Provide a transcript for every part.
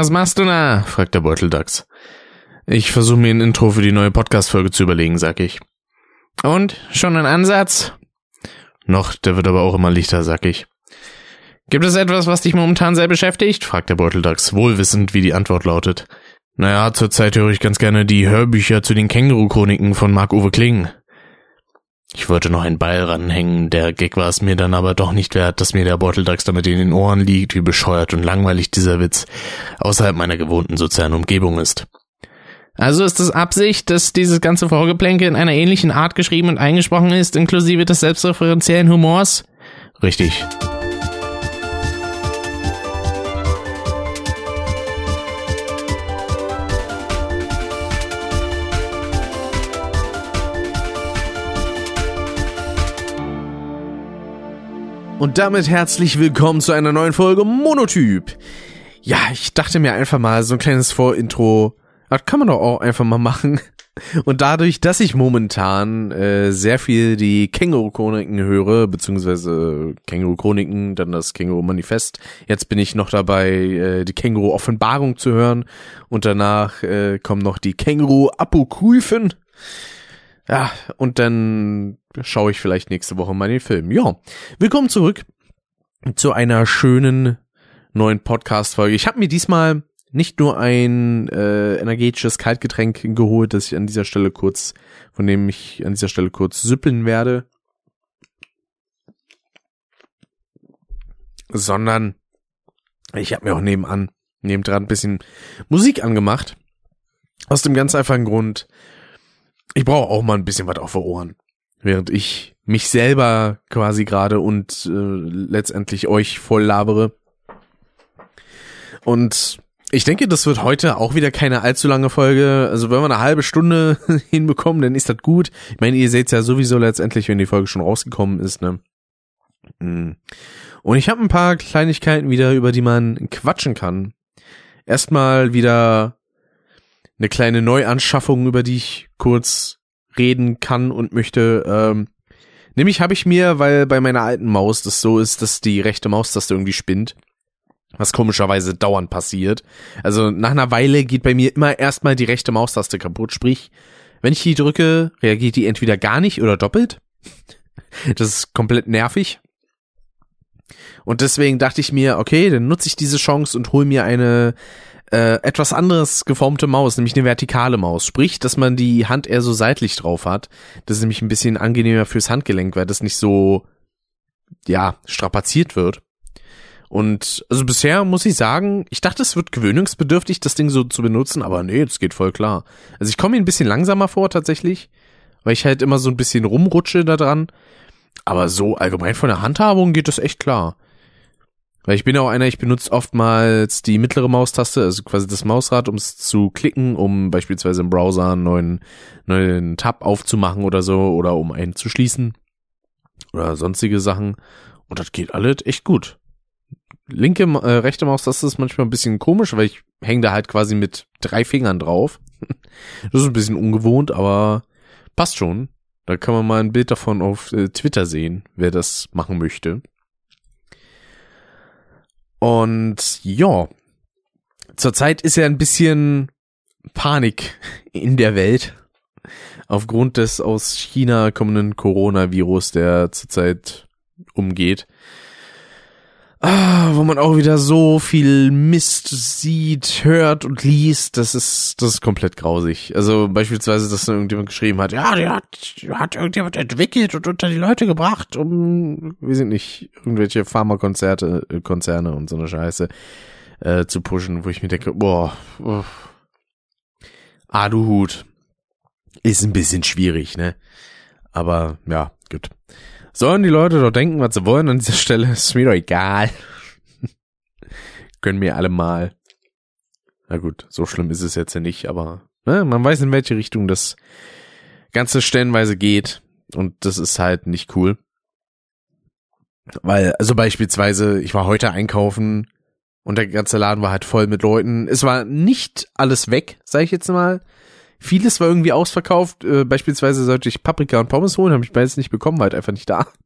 Was machst du da? fragt der Beuteldachs. Ich versuche mir ein Intro für die neue Podcast-Folge zu überlegen, sag ich. Und? Schon ein Ansatz? Noch, der wird aber auch immer lichter, sag ich. Gibt es etwas, was dich momentan sehr beschäftigt? fragt der Beuteldachs, wohlwissend, wie die Antwort lautet. Naja, zurzeit höre ich ganz gerne die Hörbücher zu den Känguru-Chroniken von Marc-Uwe Kling. Ich wollte noch einen Ball ranhängen, der Gag war es mir dann aber doch nicht wert, dass mir der Beuteldachs damit in den Ohren liegt, wie bescheuert und langweilig dieser Witz außerhalb meiner gewohnten sozialen Umgebung ist. Also ist es Absicht, dass dieses ganze Vorgeplänke in einer ähnlichen Art geschrieben und eingesprochen ist, inklusive des selbstreferenziellen Humors? Richtig. Und damit herzlich willkommen zu einer neuen Folge Monotyp. Ja, ich dachte mir einfach mal so ein kleines Vorintro, das kann man doch auch einfach mal machen. Und dadurch, dass ich momentan äh, sehr viel die Känguru-Chroniken höre, beziehungsweise Känguru-Chroniken, dann das Känguru-Manifest, jetzt bin ich noch dabei, äh, die Känguru-Offenbarung zu hören und danach äh, kommen noch die Känguru-Apokryphen. Ja, und dann schaue ich vielleicht nächste Woche mal den Film. Ja, willkommen zurück zu einer schönen neuen Podcast-Folge. Ich habe mir diesmal nicht nur ein äh, energetisches Kaltgetränk geholt, das ich an dieser Stelle kurz, von dem ich an dieser Stelle kurz süppeln werde, sondern ich habe mir auch nebenan, nebendran ein bisschen Musik angemacht. Aus dem ganz einfachen Grund, ich brauche auch mal ein bisschen was auf den Ohren während ich mich selber quasi gerade und äh, letztendlich euch voll labere. Und ich denke, das wird heute auch wieder keine allzu lange Folge. Also wenn wir eine halbe Stunde hinbekommen, dann ist das gut. Ich meine, ihr seht ja sowieso letztendlich, wenn die Folge schon rausgekommen ist, ne? Mm. Und ich habe ein paar Kleinigkeiten wieder, über die man quatschen kann. Erstmal wieder eine kleine Neuanschaffung, über die ich kurz reden kann und möchte. Ähm, nämlich habe ich mir, weil bei meiner alten Maus das so ist, dass die rechte Maustaste irgendwie spinnt. Was komischerweise dauernd passiert. Also nach einer Weile geht bei mir immer erstmal die rechte Maustaste kaputt. Sprich, wenn ich die drücke, reagiert die entweder gar nicht oder doppelt. Das ist komplett nervig. Und deswegen dachte ich mir, okay, dann nutze ich diese Chance und hol mir eine äh, etwas anderes geformte Maus, nämlich eine vertikale Maus. Sprich, dass man die Hand eher so seitlich drauf hat. Das ist nämlich ein bisschen angenehmer fürs Handgelenk, weil das nicht so, ja, strapaziert wird. Und also bisher muss ich sagen, ich dachte, es wird gewöhnungsbedürftig, das Ding so zu benutzen, aber nee, das geht voll klar. Also ich komme mir ein bisschen langsamer vor tatsächlich, weil ich halt immer so ein bisschen rumrutsche da dran. Aber so allgemein von der Handhabung geht das echt klar. Weil ich bin auch einer, ich benutze oftmals die mittlere Maustaste, also quasi das Mausrad, um es zu klicken, um beispielsweise im Browser einen neuen, neuen Tab aufzumachen oder so, oder um einen zu schließen. Oder sonstige Sachen. Und das geht alles echt gut. Linke, äh, rechte Maustaste ist manchmal ein bisschen komisch, weil ich hänge da halt quasi mit drei Fingern drauf. das ist ein bisschen ungewohnt, aber passt schon. Da kann man mal ein Bild davon auf äh, Twitter sehen, wer das machen möchte. Und ja, zurzeit ist ja ein bisschen Panik in der Welt aufgrund des aus China kommenden Coronavirus, der zurzeit umgeht. Ah, wo man auch wieder so viel Mist sieht, hört und liest, das ist, das ist komplett grausig. Also beispielsweise, dass irgendjemand geschrieben hat, ja, der hat, hat irgendjemand entwickelt und unter die Leute gebracht, um, wir sind nicht, irgendwelche Pharmakonzerte, äh, Konzerne und so eine Scheiße äh, zu pushen, wo ich mir denke, boah, oh. ah. Ist ein bisschen schwierig, ne? Aber ja, gut. Sollen die Leute doch denken, was sie wollen an dieser Stelle, ist mir doch egal. Können mir alle mal. Na gut, so schlimm ist es jetzt ja nicht, aber ne, man weiß, in welche Richtung das Ganze stellenweise geht. Und das ist halt nicht cool. Weil, also beispielsweise, ich war heute einkaufen und der ganze Laden war halt voll mit Leuten. Es war nicht alles weg, sag ich jetzt mal. Vieles war irgendwie ausverkauft. Äh, beispielsweise sollte ich Paprika und Pommes holen, habe ich beides nicht bekommen, war halt einfach nicht da.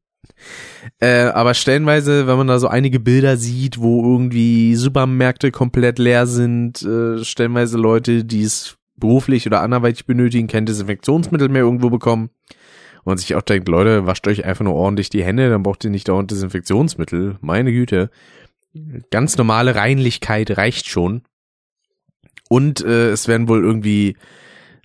Äh, aber stellenweise, wenn man da so einige Bilder sieht, wo irgendwie Supermärkte komplett leer sind, äh, stellenweise Leute, die es beruflich oder anderweitig benötigen, kein Desinfektionsmittel mehr irgendwo bekommen. Und sich auch denkt, Leute, wascht euch einfach nur ordentlich die Hände, dann braucht ihr nicht dauernd Desinfektionsmittel. Meine Güte. Ganz normale Reinlichkeit reicht schon. Und äh, es werden wohl irgendwie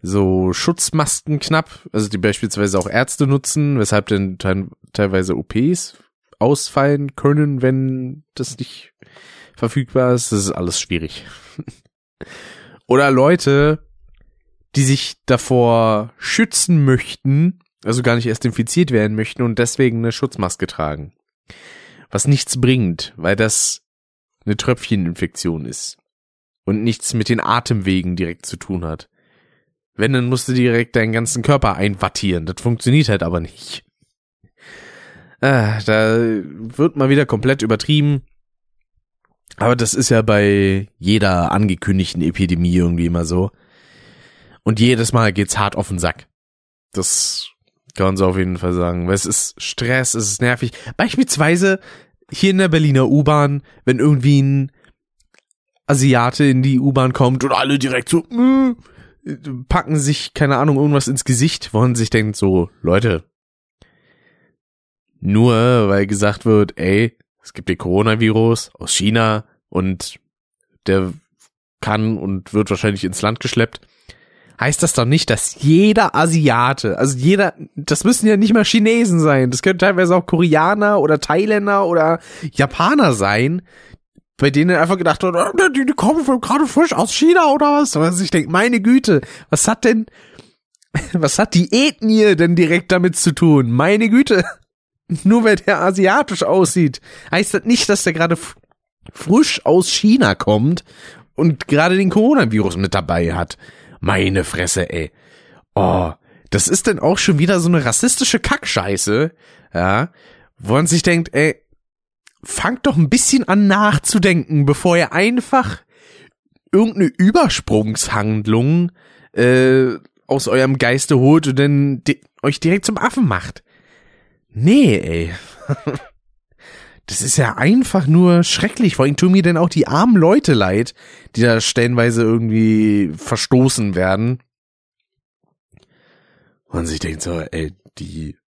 so Schutzmasken knapp, also die beispielsweise auch Ärzte nutzen, weshalb dann te teilweise OPs ausfallen können, wenn das nicht verfügbar ist. Das ist alles schwierig. Oder Leute, die sich davor schützen möchten, also gar nicht erst infiziert werden möchten und deswegen eine Schutzmaske tragen. Was nichts bringt, weil das eine Tröpfcheninfektion ist und nichts mit den Atemwegen direkt zu tun hat. Wenn, dann musst du direkt deinen ganzen Körper einwattieren. Das funktioniert halt aber nicht. Ah, da wird mal wieder komplett übertrieben. Aber das ist ja bei jeder angekündigten Epidemie irgendwie immer so. Und jedes Mal geht's hart auf den Sack. Das kann man so auf jeden Fall sagen. Weil es ist Stress, es ist nervig. Beispielsweise hier in der Berliner U-Bahn, wenn irgendwie ein Asiate in die U-Bahn kommt und alle direkt so, mh, packen sich, keine Ahnung, irgendwas ins Gesicht, wo man sich denkt, so, Leute, nur weil gesagt wird, ey, es gibt den Coronavirus aus China und der kann und wird wahrscheinlich ins Land geschleppt, heißt das doch nicht, dass jeder Asiate, also jeder, das müssen ja nicht mal Chinesen sein, das können teilweise auch Koreaner oder Thailänder oder Japaner sein, bei denen einfach gedacht wird, oh, die, die kommen gerade frisch aus China oder was? Was ich denke, meine Güte, was hat denn, was hat die Ethnie denn direkt damit zu tun? Meine Güte. Nur weil der asiatisch aussieht, heißt das nicht, dass der gerade frisch aus China kommt und gerade den Coronavirus mit dabei hat. Meine Fresse, ey. Oh, das ist denn auch schon wieder so eine rassistische Kackscheiße, ja, wo man sich denkt, ey, fangt doch ein bisschen an nachzudenken, bevor ihr einfach irgendeine Übersprungshandlung äh, aus eurem Geiste holt und dann di euch direkt zum Affen macht. Nee, ey. Das ist ja einfach nur schrecklich. Vor allem tun mir denn auch die armen Leute leid, die da stellenweise irgendwie verstoßen werden. Und sich denkt so, ey, die,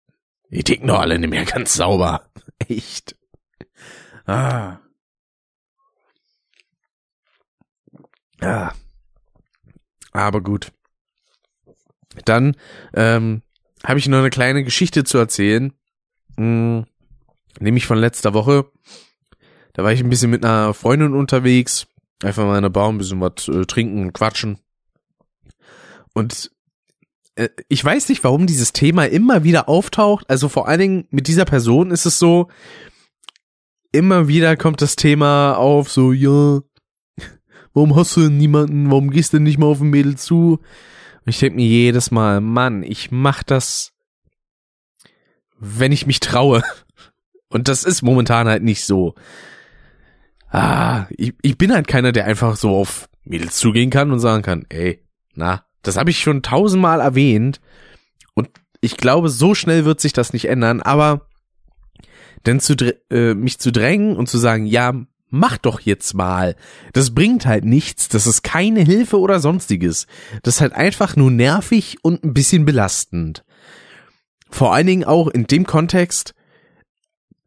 die ticken doch alle nicht mehr ganz sauber. Echt. Ah. Ja. Aber gut. Dann ähm, habe ich noch eine kleine Geschichte zu erzählen. Hm, nämlich von letzter Woche. Da war ich ein bisschen mit einer Freundin unterwegs. Einfach mal in der Baum ein bisschen was äh, trinken, quatschen. Und äh, ich weiß nicht, warum dieses Thema immer wieder auftaucht. Also vor allen Dingen mit dieser Person ist es so, immer wieder kommt das Thema auf, so, ja, warum hast du niemanden, warum gehst du denn nicht mal auf ein Mädel zu? Und ich denke mir jedes Mal, Mann, ich mach das, wenn ich mich traue. Und das ist momentan halt nicht so. Ah, ich, ich bin halt keiner, der einfach so auf Mädels zugehen kann und sagen kann, ey, na, das habe ich schon tausendmal erwähnt. Und ich glaube, so schnell wird sich das nicht ändern, aber denn zu äh, mich zu drängen und zu sagen, ja, mach doch jetzt mal. Das bringt halt nichts, das ist keine Hilfe oder sonstiges. Das ist halt einfach nur nervig und ein bisschen belastend. Vor allen Dingen auch in dem Kontext,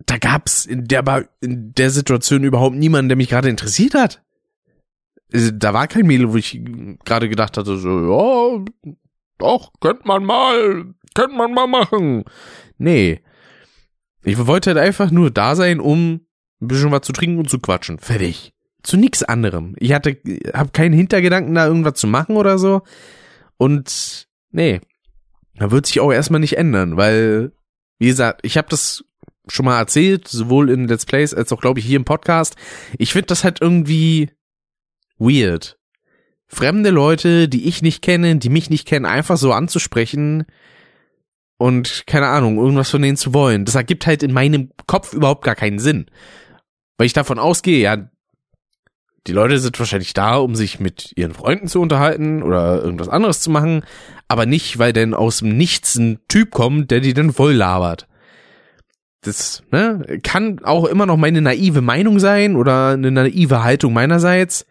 da gab's in der, in der Situation überhaupt niemanden, der mich gerade interessiert hat. Also, da war kein Mädel, wo ich gerade gedacht hatte, so, ja, doch, könnte man mal, könnte man mal machen. Nee, ich wollte halt einfach nur da sein, um ein bisschen was zu trinken und zu quatschen. Fertig. Zu nix anderem. Ich hatte, hab keinen Hintergedanken, da irgendwas zu machen oder so. Und nee, da wird sich auch erstmal nicht ändern, weil, wie gesagt, ich habe das schon mal erzählt, sowohl in Let's Plays als auch, glaube ich, hier im Podcast. Ich finde das halt irgendwie weird. Fremde Leute, die ich nicht kenne, die mich nicht kennen, einfach so anzusprechen, und keine Ahnung, irgendwas von denen zu wollen. Das ergibt halt in meinem Kopf überhaupt gar keinen Sinn. Weil ich davon ausgehe, ja, die Leute sind wahrscheinlich da, um sich mit ihren Freunden zu unterhalten oder irgendwas anderes zu machen, aber nicht, weil denn aus dem Nichts ein Typ kommt, der die dann voll labert. das ne, kann auch immer noch meine naive Meinung sein oder eine naive Haltung meinerseits.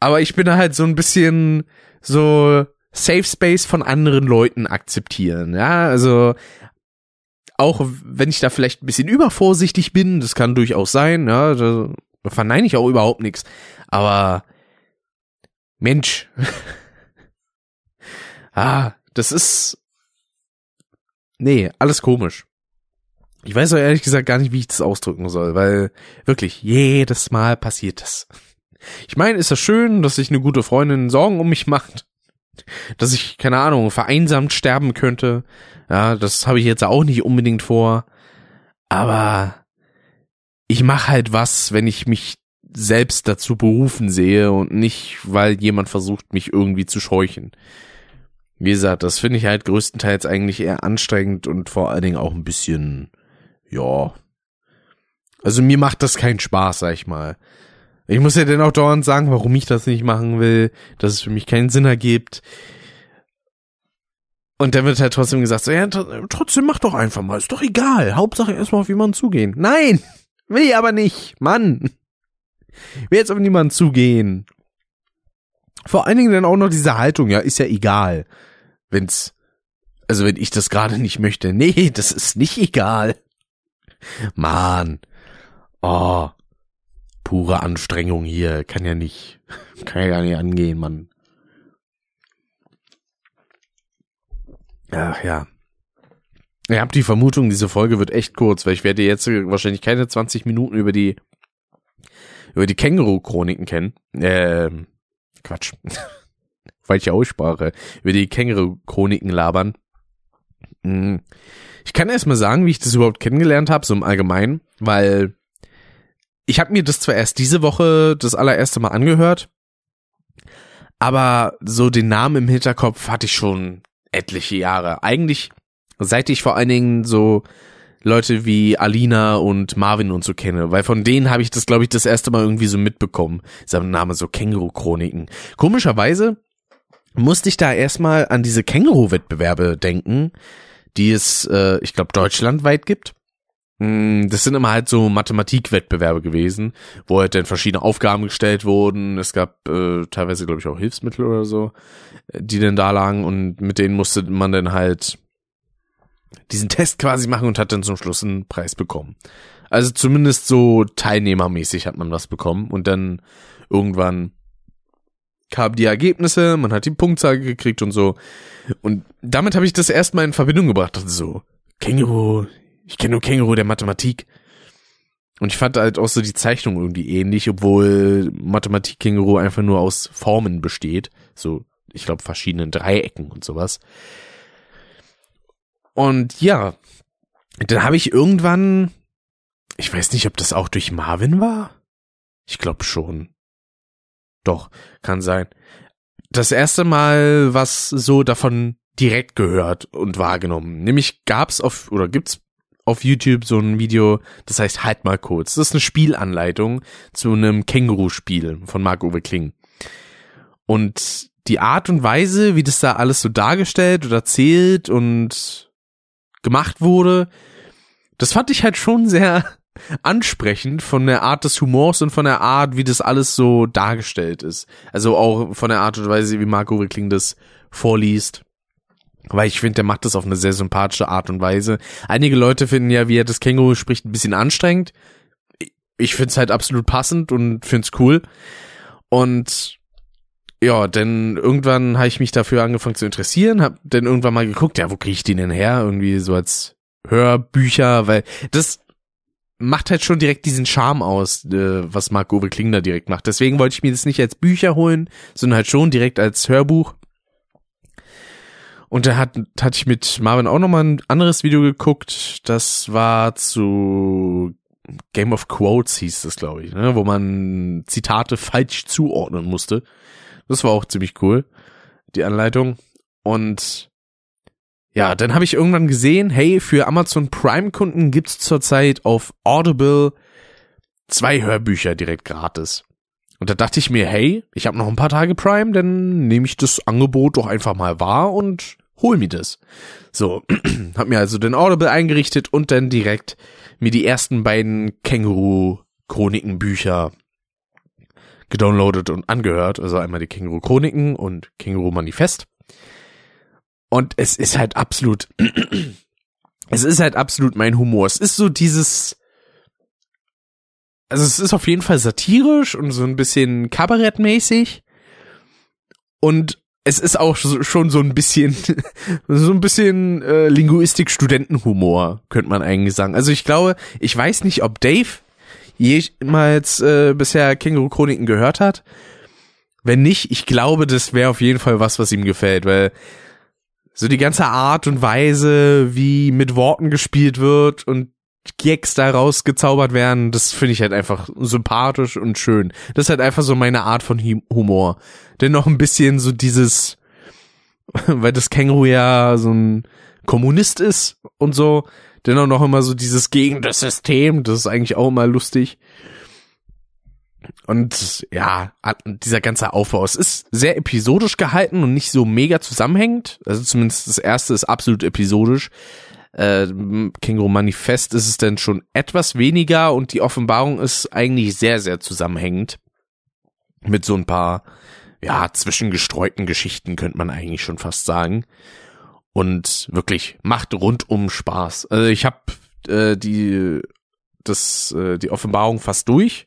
Aber ich bin halt so ein bisschen so Safe Space von anderen Leuten akzeptieren. Ja, also auch wenn ich da vielleicht ein bisschen übervorsichtig bin, das kann durchaus sein, ja, da verneine ich auch überhaupt nichts. Aber Mensch, ah, das ist nee, alles komisch. Ich weiß auch ehrlich gesagt gar nicht, wie ich das ausdrücken soll, weil wirklich jedes Mal passiert das. Ich meine, ist das schön, dass sich eine gute Freundin Sorgen um mich macht, dass ich keine Ahnung vereinsamt sterben könnte. Ja, das habe ich jetzt auch nicht unbedingt vor, aber ich mache halt was, wenn ich mich selbst dazu berufen sehe und nicht, weil jemand versucht, mich irgendwie zu scheuchen. Wie gesagt, das finde ich halt größtenteils eigentlich eher anstrengend und vor allen Dingen auch ein bisschen ja. Also mir macht das keinen Spaß, sag ich mal. Ich muss ja dann auch dauernd sagen, warum ich das nicht machen will, dass es für mich keinen Sinn ergibt. Und dann wird halt trotzdem gesagt, so, ja, trotzdem mach doch einfach mal, ist doch egal. Hauptsache erstmal auf jemanden zugehen. Nein, will ich aber nicht, Mann. Will jetzt auf niemanden zugehen. Vor allen Dingen dann auch noch diese Haltung, ja, ist ja egal. Wenn's, also wenn ich das gerade nicht möchte. Nee, das ist nicht egal. Mann. Oh. Pure Anstrengung hier. Kann ja nicht, kann ja nicht angehen, Mann. Ach ja. Ich habe die Vermutung, diese Folge wird echt kurz, weil ich werde jetzt wahrscheinlich keine 20 Minuten über die über die Känguru-Chroniken kennen. Ähm, Quatsch. Falsche Aussprache. Über die Känguru-Chroniken labern. Hm. Ich kann erst mal sagen, wie ich das überhaupt kennengelernt habe, so im Allgemeinen, weil ich habe mir das zwar erst diese Woche das allererste Mal angehört, aber so den Namen im Hinterkopf hatte ich schon etliche Jahre. Eigentlich seit ich vor allen Dingen so Leute wie Alina und Marvin und so kenne, weil von denen habe ich das, glaube ich, das erste Mal irgendwie so mitbekommen. Sein Name so Känguru-Chroniken. Komischerweise musste ich da erstmal an diese Känguru-Wettbewerbe denken, die es, äh, ich glaube, deutschlandweit gibt. Mm, das sind immer halt so Mathematikwettbewerbe gewesen, wo halt dann verschiedene Aufgaben gestellt wurden. Es gab äh, teilweise, glaube ich, auch Hilfsmittel oder so, äh, die dann da lagen und mit denen musste man dann halt diesen Test quasi machen und hat dann zum Schluss einen Preis bekommen. Also zumindest so teilnehmermäßig hat man was bekommen und dann irgendwann kamen die Ergebnisse, man hat die Punktzahl gekriegt und so. Und damit habe ich das erstmal in Verbindung gebracht. Also so, Känguru, ich kenne nur Känguru der Mathematik. Und ich fand halt auch so die Zeichnung irgendwie ähnlich, obwohl Mathematik-Känguru einfach nur aus Formen besteht. So, ich glaube, verschiedenen Dreiecken und sowas. Und ja, dann habe ich irgendwann, ich weiß nicht, ob das auch durch Marvin war. Ich glaube schon. Doch, kann sein. Das erste Mal was so davon direkt gehört und wahrgenommen. Nämlich gab's auf, oder gibt's auf YouTube so ein Video, das heißt Halt mal kurz. Das ist eine Spielanleitung zu einem Känguru-Spiel von Marc-Uwe Kling. Und die Art und Weise, wie das da alles so dargestellt oder erzählt und gemacht wurde, das fand ich halt schon sehr ansprechend von der Art des Humors und von der Art, wie das alles so dargestellt ist. Also auch von der Art und Weise, wie Marco Rickling das vorliest. Weil ich finde, der macht das auf eine sehr sympathische Art und Weise. Einige Leute finden ja, wie er das Känguru spricht, ein bisschen anstrengend. Ich finde es halt absolut passend und finde es cool. Und ja, denn irgendwann habe ich mich dafür angefangen zu interessieren, hab dann irgendwann mal geguckt, ja, wo kriege ich den denn her? Irgendwie so als Hörbücher, weil das macht halt schon direkt diesen Charme aus, äh, was Marc Uwe Klingner direkt macht. Deswegen wollte ich mir das nicht als Bücher holen, sondern halt schon direkt als Hörbuch. Und da hat, hatte ich mit Marvin auch nochmal ein anderes Video geguckt. Das war zu Game of Quotes hieß das, glaube ich, ne? wo man Zitate falsch zuordnen musste. Das war auch ziemlich cool, die Anleitung. Und ja, dann habe ich irgendwann gesehen, hey, für Amazon Prime-Kunden gibt's zurzeit auf Audible zwei Hörbücher direkt gratis. Und da dachte ich mir, hey, ich habe noch ein paar Tage Prime, dann nehme ich das Angebot doch einfach mal wahr und hol mir das. So, hab mir also den Audible eingerichtet und dann direkt mir die ersten beiden Känguru-Chroniken-Bücher gedownloadet und angehört. Also einmal die Känguru-Chroniken und Känguru-Manifest. Und es ist halt absolut, es ist halt absolut mein Humor. Es ist so dieses, also es ist auf jeden Fall satirisch und so ein bisschen kabarettmäßig. Und es ist auch schon so ein bisschen, so ein bisschen äh, Linguistik-Studentenhumor, könnte man eigentlich sagen. Also ich glaube, ich weiß nicht, ob Dave jemals äh, bisher Känguru-Chroniken gehört hat. Wenn nicht, ich glaube, das wäre auf jeden Fall was, was ihm gefällt, weil so die ganze Art und Weise, wie mit Worten gespielt wird und Gags daraus gezaubert werden, das finde ich halt einfach sympathisch und schön. Das ist halt einfach so meine Art von Humor. Denn noch ein bisschen so dieses, weil das Känguru ja so ein Kommunist ist und so, dennoch noch immer so dieses gegen das System, das ist eigentlich auch immer lustig. Und ja, dieser ganze Aufbau, es ist sehr episodisch gehalten und nicht so mega zusammenhängend. Also zumindest das erste ist absolut episodisch. Äh, Känguru Manifest ist es dann schon etwas weniger und die Offenbarung ist eigentlich sehr, sehr zusammenhängend. Mit so ein paar, ja, zwischengestreuten Geschichten könnte man eigentlich schon fast sagen und wirklich macht rundum Spaß. Also ich habe äh, die das äh, die Offenbarung fast durch.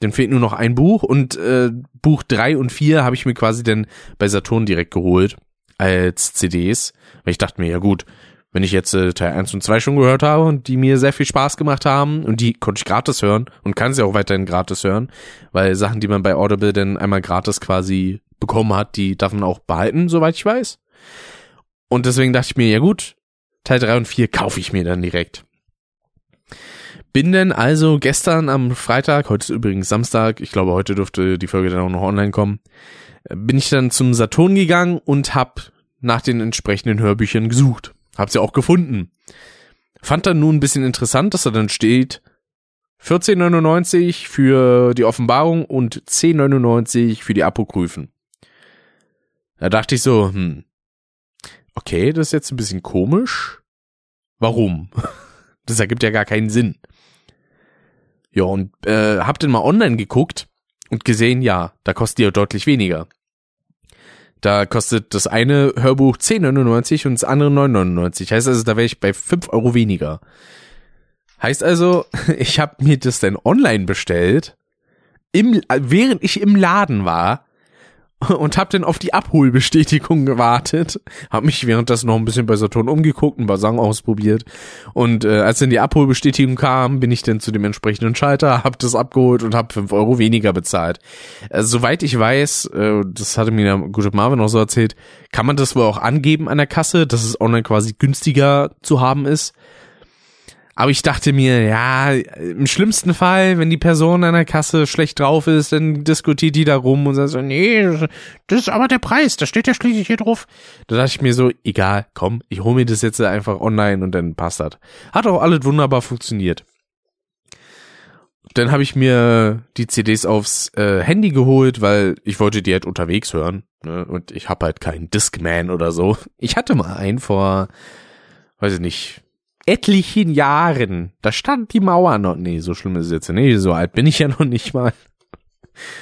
Dann fehlt nur noch ein Buch und äh, Buch drei und vier habe ich mir quasi dann bei Saturn direkt geholt als CDs, weil ich dachte mir, ja gut, wenn ich jetzt äh, Teil 1 und 2 schon gehört habe und die mir sehr viel Spaß gemacht haben und die konnte ich gratis hören und kann sie auch weiterhin gratis hören, weil Sachen, die man bei Audible dann einmal gratis quasi bekommen hat, die darf man auch behalten, soweit ich weiß. Und deswegen dachte ich mir, ja gut, Teil 3 und 4 kaufe ich mir dann direkt. Bin denn also gestern am Freitag, heute ist übrigens Samstag, ich glaube heute dürfte die Folge dann auch noch online kommen, bin ich dann zum Saturn gegangen und hab nach den entsprechenden Hörbüchern gesucht. Hab sie auch gefunden. Fand dann nun ein bisschen interessant, dass da dann steht 14,99 für die Offenbarung und 10,99 für die Apokryphen. Da dachte ich so, hm, okay, das ist jetzt ein bisschen komisch. Warum? Das ergibt ja gar keinen Sinn. Ja, und äh, hab dann mal online geguckt und gesehen, ja, da kostet die ja deutlich weniger. Da kostet das eine Hörbuch 10,99 und das andere 9,99. Heißt also, da wäre ich bei 5 Euro weniger. Heißt also, ich habe mir das dann online bestellt, im, während ich im Laden war und hab dann auf die Abholbestätigung gewartet, hab mich währenddessen noch ein bisschen bei Saturn umgeguckt, ein paar Sachen ausprobiert und äh, als dann die Abholbestätigung kam, bin ich dann zu dem entsprechenden Schalter, hab das abgeholt und hab fünf Euro weniger bezahlt. Äh, soweit ich weiß, äh, das hatte mir der gute Marvin auch so erzählt, kann man das wohl auch angeben an der Kasse, dass es online quasi günstiger zu haben ist. Aber ich dachte mir, ja, im schlimmsten Fall, wenn die Person an der Kasse schlecht drauf ist, dann diskutiert die da rum und sagt so, nee, das ist aber der Preis, da steht ja schließlich hier drauf. Da dachte ich mir so, egal, komm, ich hole mir das jetzt einfach online und dann passt das. Hat auch alles wunderbar funktioniert. Dann habe ich mir die CDs aufs äh, Handy geholt, weil ich wollte die halt unterwegs hören. Ne? Und ich habe halt keinen Discman oder so. Ich hatte mal einen vor, weiß ich nicht, etlichen Jahren. Da stand die Mauer noch. Nee, so schlimm ist es jetzt nicht. So alt bin ich ja noch nicht mal.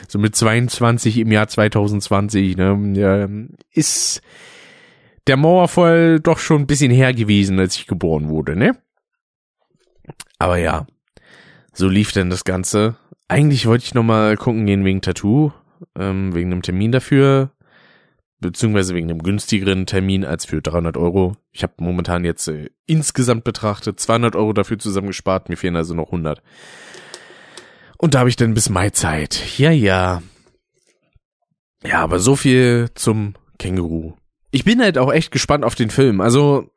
So mit 22 im Jahr 2020, ne, ist der Mauerfall doch schon ein bisschen her gewesen, als ich geboren wurde, ne? Aber ja, so lief denn das Ganze. Eigentlich wollte ich noch mal gucken gehen wegen Tattoo, ähm, wegen einem Termin dafür beziehungsweise wegen einem günstigeren Termin als für 300 Euro. Ich habe momentan jetzt äh, insgesamt betrachtet 200 Euro dafür zusammengespart, mir fehlen also noch 100. Und da habe ich dann bis Mai Zeit. Ja, ja. Ja, aber so viel zum Känguru. Ich bin halt auch echt gespannt auf den Film. Also,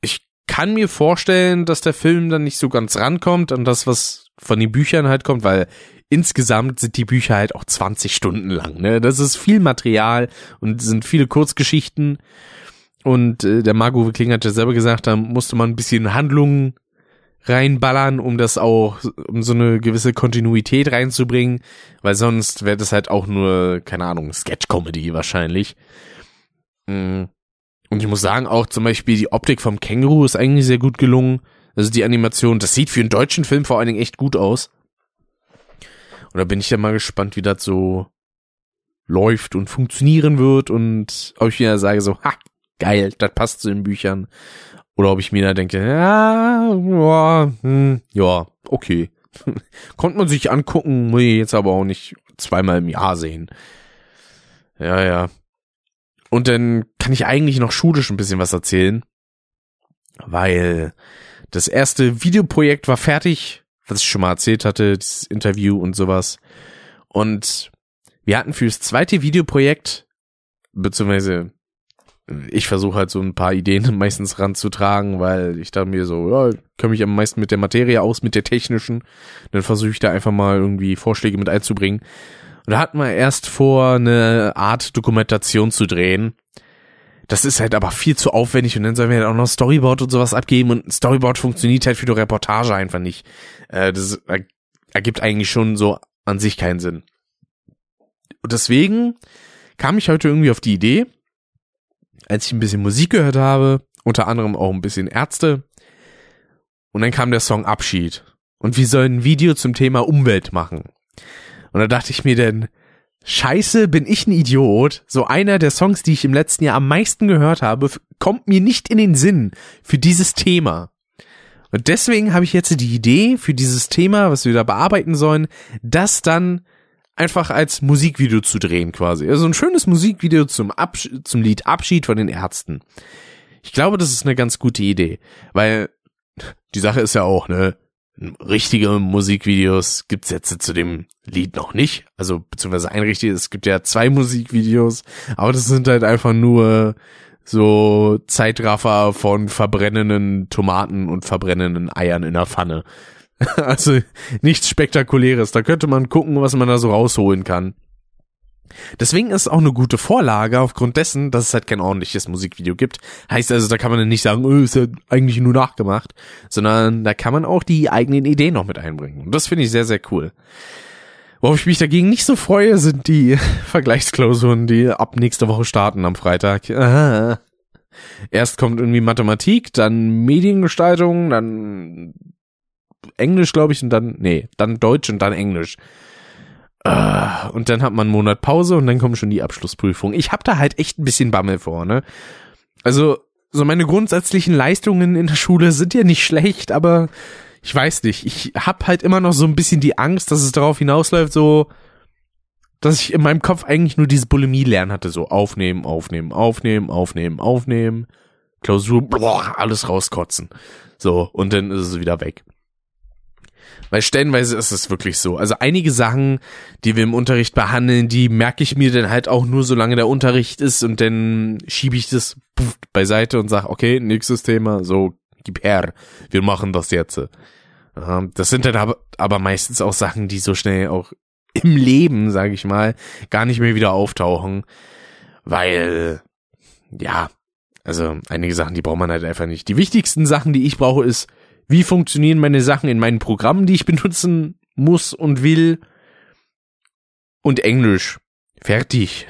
ich kann mir vorstellen, dass der Film dann nicht so ganz rankommt an das, was von den Büchern halt kommt, weil insgesamt sind die Bücher halt auch 20 Stunden lang. Ne? Das ist viel Material und sind viele Kurzgeschichten. Und äh, der Margot Kling hat ja selber gesagt, da musste man ein bisschen Handlungen reinballern, um das auch, um so eine gewisse Kontinuität reinzubringen, weil sonst wäre das halt auch nur, keine Ahnung, Sketch-Comedy wahrscheinlich. Mhm. und ich muss sagen, auch zum Beispiel die Optik vom Känguru ist eigentlich sehr gut gelungen. Also die Animation, das sieht für einen deutschen Film vor allen Dingen echt gut aus. Und da bin ich ja mal gespannt, wie das so läuft und funktionieren wird und ob ich mir sage so, ha, geil, das passt zu den Büchern. Oder ob ich mir da denke, ja, ja, hm, ja okay. Konnte man sich angucken, muss ich jetzt aber auch nicht zweimal im Jahr sehen. Ja, ja. Und dann kann ich eigentlich noch schulisch ein bisschen was erzählen, weil das erste Videoprojekt war fertig, was ich schon mal erzählt hatte, das Interview und sowas. Und wir hatten fürs zweite Videoprojekt, beziehungsweise ich versuche halt so ein paar Ideen meistens ranzutragen, weil ich dachte mir so, ja, ich kenne mich am meisten mit der Materie aus, mit der technischen. Dann versuche ich da einfach mal irgendwie Vorschläge mit einzubringen. Und da hatten wir erst vor, eine Art Dokumentation zu drehen. Das ist halt aber viel zu aufwendig und dann sollen wir halt auch noch Storyboard und sowas abgeben und Storyboard funktioniert halt für die Reportage einfach nicht. Äh, das ergibt eigentlich schon so an sich keinen Sinn. Und deswegen kam ich heute irgendwie auf die Idee, als ich ein bisschen Musik gehört habe, unter anderem auch ein bisschen Ärzte, und dann kam der Song Abschied. Und wir sollen ein Video zum Thema Umwelt machen. Und da dachte ich mir denn, scheiße, bin ich ein Idiot. So einer der Songs, die ich im letzten Jahr am meisten gehört habe, kommt mir nicht in den Sinn für dieses Thema. Und deswegen habe ich jetzt die Idee für dieses Thema, was wir da bearbeiten sollen, das dann einfach als Musikvideo zu drehen quasi. Also ein schönes Musikvideo zum, Absch zum Lied Abschied von den Ärzten. Ich glaube, das ist eine ganz gute Idee, weil die Sache ist ja auch, ne, richtige Musikvideos gibt's jetzt zu dem Lied noch nicht. Also beziehungsweise ein richtiges, es gibt ja zwei Musikvideos, aber das sind halt einfach nur so Zeitraffer von verbrennenden Tomaten und verbrennenden Eiern in der Pfanne. also nichts Spektakuläres. Da könnte man gucken, was man da so rausholen kann. Deswegen ist es auch eine gute Vorlage aufgrund dessen, dass es halt kein ordentliches Musikvideo gibt. Heißt also, da kann man dann nicht sagen, oh, ist ja eigentlich nur nachgemacht, sondern da kann man auch die eigenen Ideen noch mit einbringen. Und das finde ich sehr, sehr cool. Worauf ich mich dagegen nicht so freue, sind die Vergleichsklausuren, die ab nächste Woche starten am Freitag. Aha. Erst kommt irgendwie Mathematik, dann Mediengestaltung, dann Englisch, glaube ich, und dann, nee, dann Deutsch und dann Englisch. Uh, und dann hat man einen Monat Pause und dann kommen schon die Abschlussprüfungen. Ich habe da halt echt ein bisschen Bammel vor, ne? Also, so meine grundsätzlichen Leistungen in der Schule sind ja nicht schlecht, aber ich weiß nicht. Ich hab halt immer noch so ein bisschen die Angst, dass es darauf hinausläuft, so, dass ich in meinem Kopf eigentlich nur diese Bulimie lernen hatte, so aufnehmen, aufnehmen, aufnehmen, aufnehmen, aufnehmen, Klausur, boah, alles rauskotzen. So, und dann ist es wieder weg. Weil stellenweise ist es wirklich so. Also einige Sachen, die wir im Unterricht behandeln, die merke ich mir dann halt auch nur, solange der Unterricht ist und dann schiebe ich das beiseite und sage, okay, nächstes Thema, so, gib her, wir machen das jetzt. Das sind dann aber, meistens auch Sachen, die so schnell auch im Leben, sage ich mal, gar nicht mehr wieder auftauchen, weil, ja, also einige Sachen, die braucht man halt einfach nicht. Die wichtigsten Sachen, die ich brauche, ist wie funktionieren meine Sachen in meinen Programmen, die ich benutzen muss und will. Und Englisch. Fertig.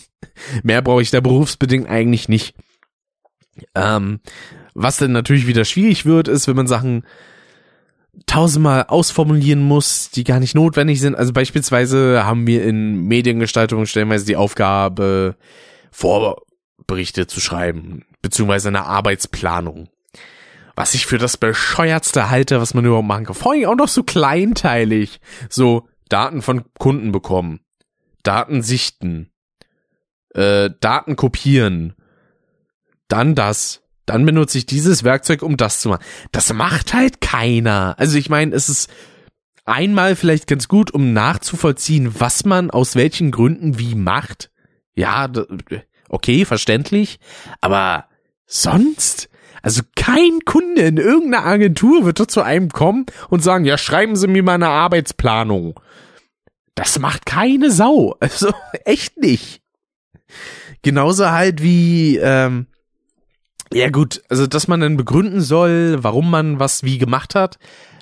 Mehr brauche ich da berufsbedingt eigentlich nicht. Ähm, was dann natürlich wieder schwierig wird, ist, wenn man Sachen tausendmal ausformulieren muss, die gar nicht notwendig sind. Also beispielsweise haben wir in Mediengestaltung stellenweise die Aufgabe, Vorberichte zu schreiben, beziehungsweise eine Arbeitsplanung was ich für das bescheuertste halte, was man überhaupt machen kann. Vor allem auch noch so kleinteilig. So Daten von Kunden bekommen, Daten sichten, äh, Daten kopieren, dann das, dann benutze ich dieses Werkzeug, um das zu machen. Das macht halt keiner. Also ich meine, es ist einmal vielleicht ganz gut, um nachzuvollziehen, was man aus welchen Gründen wie macht. Ja, okay, verständlich. Aber sonst? Also kein Kunde in irgendeiner Agentur wird zu einem kommen und sagen, ja, schreiben Sie mir mal eine Arbeitsplanung. Das macht keine Sau. Also echt nicht. Genauso halt wie, ähm, ja gut, also dass man dann begründen soll, warum man was wie gemacht hat,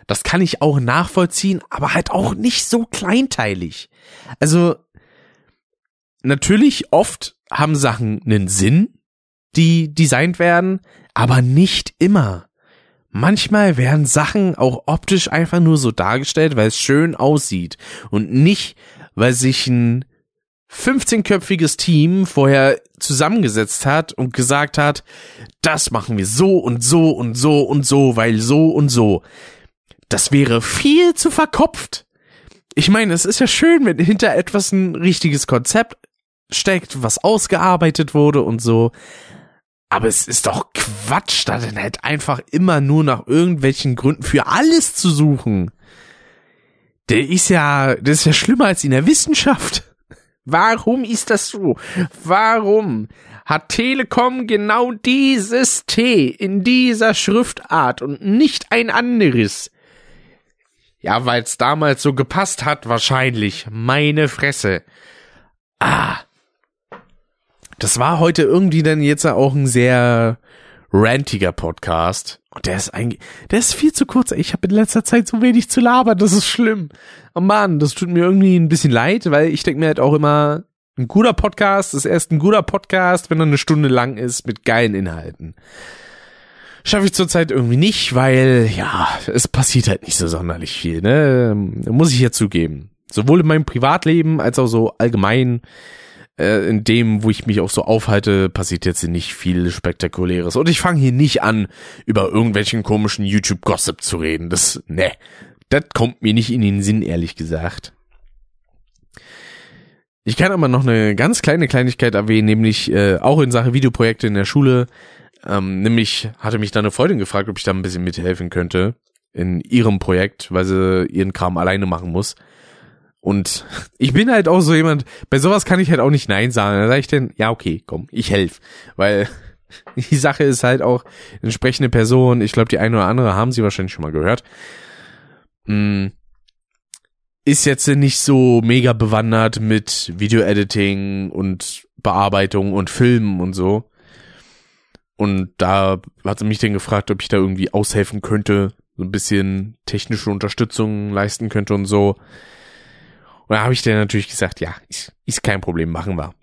das kann ich auch nachvollziehen, aber halt auch nicht so kleinteilig. Also natürlich oft haben Sachen einen Sinn, die designt werden, aber nicht immer. Manchmal werden Sachen auch optisch einfach nur so dargestellt, weil es schön aussieht und nicht, weil sich ein 15-köpfiges Team vorher zusammengesetzt hat und gesagt hat, das machen wir so und so und so und so, weil so und so. Das wäre viel zu verkopft. Ich meine, es ist ja schön, wenn hinter etwas ein richtiges Konzept steckt, was ausgearbeitet wurde und so. Aber es ist doch Quatsch, da dann halt einfach immer nur nach irgendwelchen Gründen für alles zu suchen. Der ist ja, das ist ja schlimmer als in der Wissenschaft. Warum ist das so? Warum hat Telekom genau dieses T in dieser Schriftart und nicht ein anderes? Ja, weil es damals so gepasst hat, wahrscheinlich. Meine Fresse. Ah. Das war heute irgendwie dann jetzt auch ein sehr rantiger Podcast. Und der ist eigentlich, der ist viel zu kurz. Ich habe in letzter Zeit so wenig zu labern, das ist schlimm. Oh Mann, das tut mir irgendwie ein bisschen leid, weil ich denke mir halt auch immer, ein guter Podcast ist erst ein guter Podcast, wenn er eine Stunde lang ist mit geilen Inhalten. Schaffe ich zurzeit irgendwie nicht, weil, ja, es passiert halt nicht so sonderlich viel, ne? Muss ich ja zugeben. Sowohl in meinem Privatleben als auch so allgemein äh, in dem, wo ich mich auch so aufhalte, passiert jetzt nicht viel Spektakuläres. Und ich fange hier nicht an, über irgendwelchen komischen YouTube-Gossip zu reden. Das, ne, das kommt mir nicht in den Sinn, ehrlich gesagt. Ich kann aber noch eine ganz kleine Kleinigkeit erwähnen, nämlich äh, auch in Sache Videoprojekte in der Schule. Ähm, nämlich hatte mich da eine Freundin gefragt, ob ich da ein bisschen mithelfen könnte in ihrem Projekt, weil sie ihren Kram alleine machen muss. Und ich bin halt auch so jemand, bei sowas kann ich halt auch nicht Nein sagen. Da sage ich dann, ja, okay, komm, ich helf. Weil die Sache ist halt auch entsprechende Person, ich glaube, die eine oder andere haben sie wahrscheinlich schon mal gehört. Hm, ist jetzt nicht so mega bewandert mit Video-Editing und Bearbeitung und Filmen und so. Und da hat sie mich dann gefragt, ob ich da irgendwie aushelfen könnte, so ein bisschen technische Unterstützung leisten könnte und so. Und da habe ich dann natürlich gesagt, ja, ist, ist kein Problem, machen wir.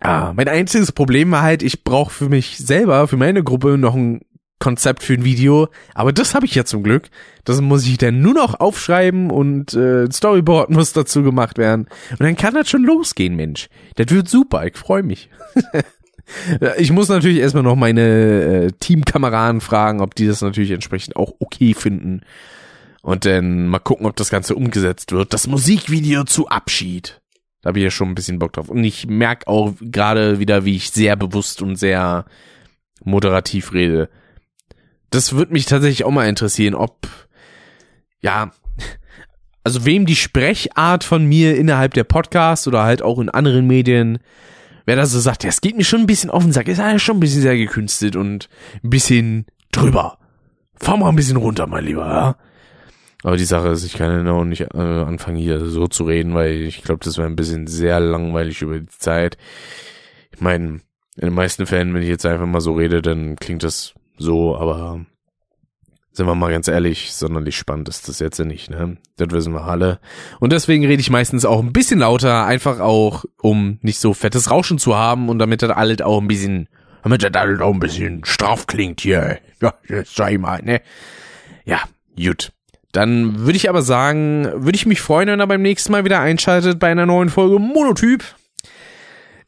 Ah, mein einziges Problem war halt, ich brauche für mich selber, für meine Gruppe noch ein Konzept für ein Video, aber das habe ich ja zum Glück. Das muss ich dann nur noch aufschreiben und äh, Storyboard muss dazu gemacht werden. Und dann kann das schon losgehen, Mensch. Das wird super, ich freue mich. ich muss natürlich erstmal noch meine äh, Teamkameraden fragen, ob die das natürlich entsprechend auch okay finden. Und dann mal gucken, ob das Ganze umgesetzt wird. Das Musikvideo zu Abschied. Da habe ich ja schon ein bisschen Bock drauf. Und ich merke auch gerade wieder, wie ich sehr bewusst und sehr moderativ rede. Das würde mich tatsächlich auch mal interessieren, ob, ja, also wem die Sprechart von mir innerhalb der Podcasts oder halt auch in anderen Medien, wer da so sagt, ja, es geht mir schon ein bisschen auf den Sack, ist ja schon ein bisschen sehr gekünstelt und ein bisschen drüber. Fahr mal ein bisschen runter, mein Lieber, ja? Aber die Sache ist, ich kann ja auch nicht äh, anfangen hier so zu reden, weil ich glaube, das wäre ein bisschen sehr langweilig über die Zeit. Ich meine, in den meisten Fällen, wenn ich jetzt einfach mal so rede, dann klingt das so, aber sind wir mal ganz ehrlich, sonderlich spannend ist das jetzt ja nicht, ne? Das wissen wir alle. Und deswegen rede ich meistens auch ein bisschen lauter, einfach auch, um nicht so fettes Rauschen zu haben und damit das alles auch ein bisschen, damit das alles auch ein bisschen straff klingt hier. Ja, das sag ich mal, ne? Ja, gut. Dann würde ich aber sagen, würde ich mich freuen, wenn er beim nächsten Mal wieder einschaltet bei einer neuen Folge Monotyp.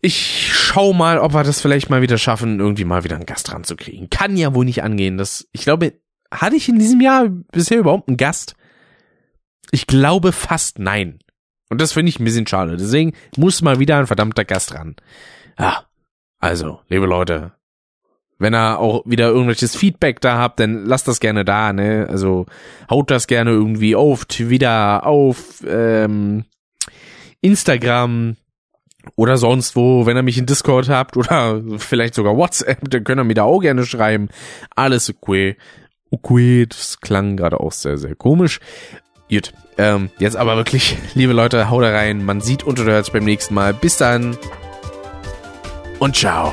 Ich schau mal, ob wir das vielleicht mal wieder schaffen, irgendwie mal wieder einen Gast ranzukriegen. Kann ja wohl nicht angehen. Das, ich glaube, hatte ich in diesem Jahr bisher überhaupt einen Gast? Ich glaube fast nein. Und das finde ich ein bisschen schade. Deswegen muss mal wieder ein verdammter Gast ran. Ja, also, liebe Leute, wenn ihr auch wieder irgendwelches Feedback da habt, dann lasst das gerne da, ne? Also haut das gerne irgendwie auf Twitter, auf ähm, Instagram oder sonst wo, wenn ihr mich in Discord habt oder vielleicht sogar WhatsApp, dann könnt ihr mir da auch gerne schreiben. Alles okay. Okay, das klang gerade auch sehr, sehr komisch. Gut, ähm, jetzt aber wirklich, liebe Leute, haut da rein. Man sieht und hört beim nächsten Mal. Bis dann und ciao.